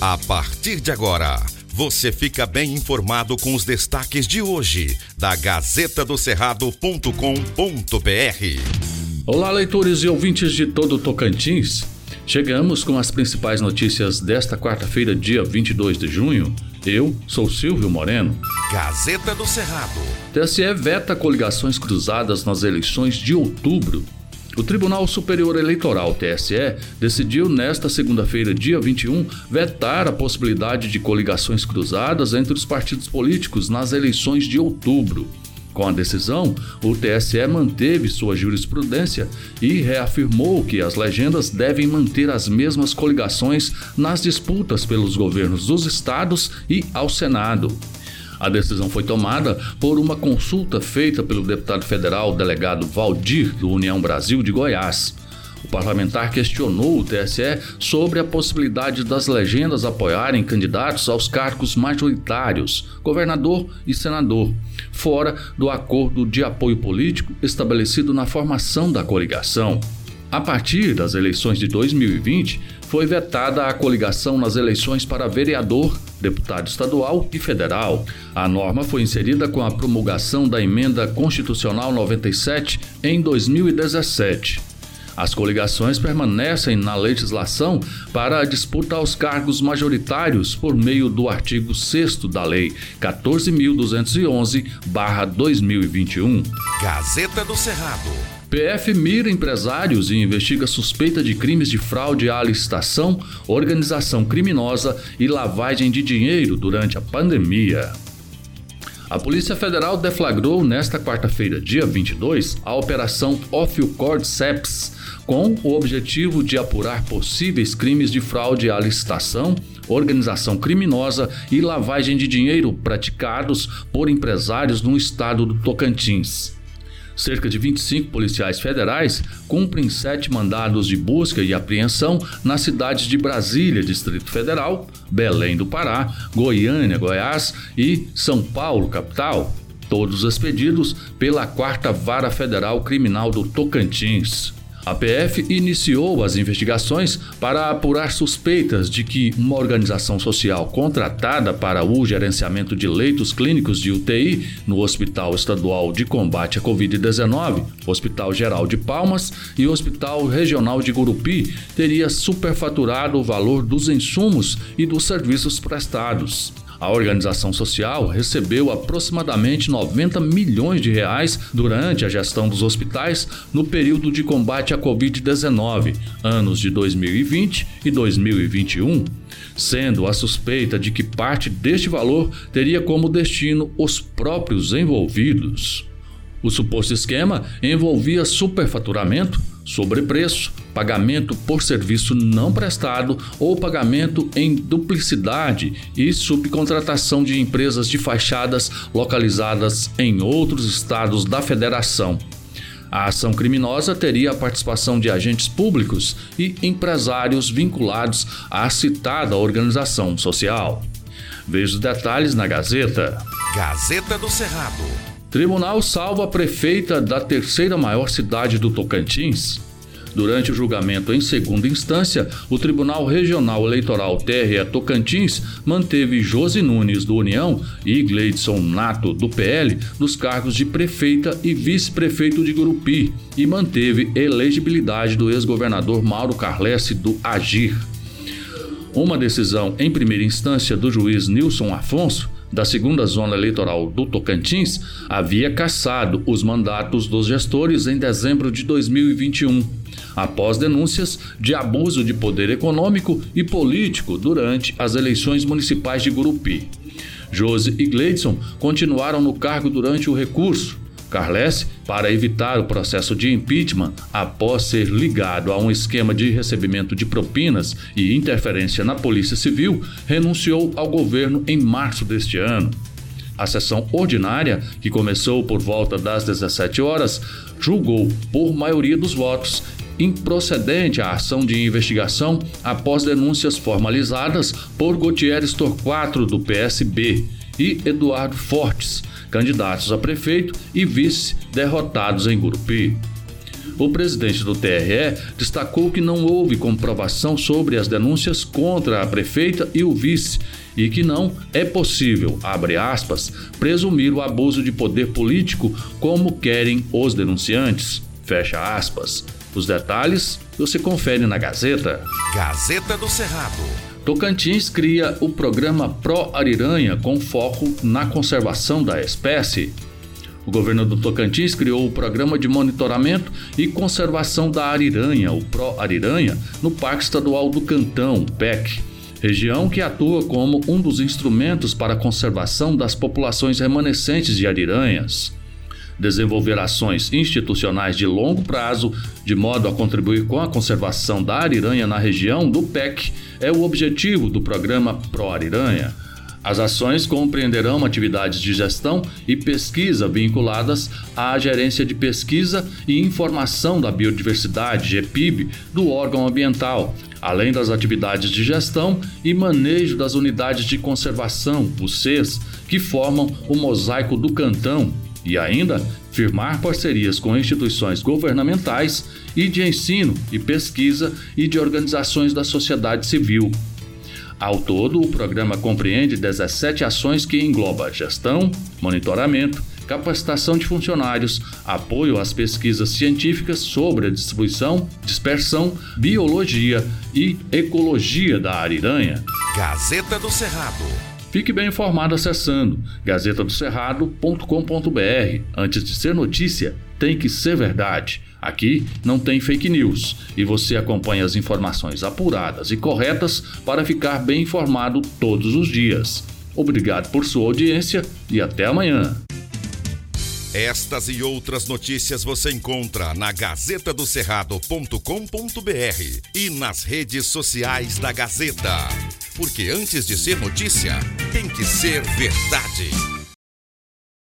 A partir de agora, você fica bem informado com os destaques de hoje da Gazeta do Cerrado.com.br. Olá, leitores e ouvintes de todo Tocantins. Chegamos com as principais notícias desta quarta-feira, dia 22 de junho. Eu sou Silvio Moreno. Gazeta do Cerrado. TSE veta coligações cruzadas nas eleições de outubro. O Tribunal Superior Eleitoral, TSE, decidiu nesta segunda-feira, dia 21, vetar a possibilidade de coligações cruzadas entre os partidos políticos nas eleições de outubro. Com a decisão, o TSE manteve sua jurisprudência e reafirmou que as legendas devem manter as mesmas coligações nas disputas pelos governos dos estados e ao Senado. A decisão foi tomada por uma consulta feita pelo deputado federal delegado Valdir, do União Brasil de Goiás. O parlamentar questionou o TSE sobre a possibilidade das legendas apoiarem candidatos aos cargos majoritários, governador e senador, fora do acordo de apoio político estabelecido na formação da coligação. A partir das eleições de 2020, foi vetada a coligação nas eleições para vereador, deputado estadual e federal. A norma foi inserida com a promulgação da Emenda Constitucional 97 em 2017. As coligações permanecem na legislação para a disputa aos cargos majoritários por meio do artigo 6 da Lei 14.211-2021. Gazeta do Cerrado. PF mira empresários e investiga suspeita de crimes de fraude à licitação, organização criminosa e lavagem de dinheiro durante a pandemia. A Polícia Federal deflagrou nesta quarta-feira, dia 22, a Operação Ophiocordyceps, com o objetivo de apurar possíveis crimes de fraude à licitação, organização criminosa e lavagem de dinheiro praticados por empresários no estado do Tocantins. Cerca de 25 policiais federais cumprem sete mandados de busca e apreensão nas cidades de Brasília, Distrito Federal, Belém do Pará, Goiânia, Goiás e São Paulo, capital. Todos expedidos pela Quarta Vara Federal Criminal do Tocantins. A PF iniciou as investigações para apurar suspeitas de que uma organização social contratada para o gerenciamento de leitos clínicos de UTI no Hospital Estadual de Combate à Covid-19, Hospital Geral de Palmas e Hospital Regional de Gurupi teria superfaturado o valor dos insumos e dos serviços prestados. A organização social recebeu aproximadamente 90 milhões de reais durante a gestão dos hospitais no período de combate à Covid-19, anos de 2020 e 2021, sendo a suspeita de que parte deste valor teria como destino os próprios envolvidos. O suposto esquema envolvia superfaturamento, sobrepreço, pagamento por serviço não prestado ou pagamento em duplicidade e subcontratação de empresas de fachadas localizadas em outros estados da federação. A ação criminosa teria a participação de agentes públicos e empresários vinculados à citada organização social. Veja os detalhes na Gazeta. Gazeta do Cerrado. Tribunal salva a prefeita da terceira maior cidade do Tocantins. Durante o julgamento em segunda instância, o Tribunal Regional Eleitoral TRE Tocantins manteve Josi Nunes, do União, e Gleidson Nato, do PL, nos cargos de prefeita e vice-prefeito de Gurupi e manteve elegibilidade do ex-governador Mauro Carlesse, do Agir. Uma decisão em primeira instância do juiz Nilson Afonso da segunda zona eleitoral do Tocantins havia cassado os mandatos dos gestores em dezembro de 2021, após denúncias de abuso de poder econômico e político durante as eleições municipais de Gurupi. Jose e Gleidson continuaram no cargo durante o recurso, Carles, para evitar o processo de impeachment após ser ligado a um esquema de recebimento de propinas e interferência na Polícia Civil, renunciou ao governo em março deste ano. A sessão ordinária, que começou por volta das 17 horas, julgou, por maioria dos votos, improcedente a ação de investigação após denúncias formalizadas por Gutierrez Torquato, do PSB, e Eduardo Fortes, candidatos a prefeito e vice derrotados em Gurupi. o presidente do TRE destacou que não houve comprovação sobre as denúncias contra a prefeita e o vice e que não é possível, abre aspas, presumir o abuso de poder político como querem os denunciantes, fecha aspas. Os detalhes você confere na Gazeta. Gazeta do Cerrado. Tocantins cria o programa Pro Ariranha com foco na conservação da espécie. O governo do Tocantins criou o Programa de Monitoramento e Conservação da Ariranha, o Pro Ariranha, no Parque Estadual do Cantão, PEC, região que atua como um dos instrumentos para a conservação das populações remanescentes de ariranhas. Desenvolver ações institucionais de longo prazo, de modo a contribuir com a conservação da ariranha na região do PEC, é o objetivo do programa Pro Ariranha. As ações compreenderão atividades de gestão e pesquisa vinculadas à Gerência de Pesquisa e Informação da Biodiversidade, GEPIB, do órgão ambiental, além das atividades de gestão e manejo das unidades de conservação, os CES, que formam o mosaico do cantão, e ainda firmar parcerias com instituições governamentais e de ensino e pesquisa e de organizações da sociedade civil. Ao todo, o programa compreende 17 ações que engloba gestão, monitoramento, capacitação de funcionários, apoio às pesquisas científicas sobre a distribuição, dispersão, biologia e ecologia da ariranha. Gazeta do Cerrado. Fique bem informado acessando gazetadocerrado.com.br. Antes de ser notícia, tem que ser verdade. Aqui não tem fake news e você acompanha as informações apuradas e corretas para ficar bem informado todos os dias. Obrigado por sua audiência e até amanhã. Estas e outras notícias você encontra na gazetadocerrado.com.br e nas redes sociais da Gazeta. Porque antes de ser notícia, tem que ser verdade.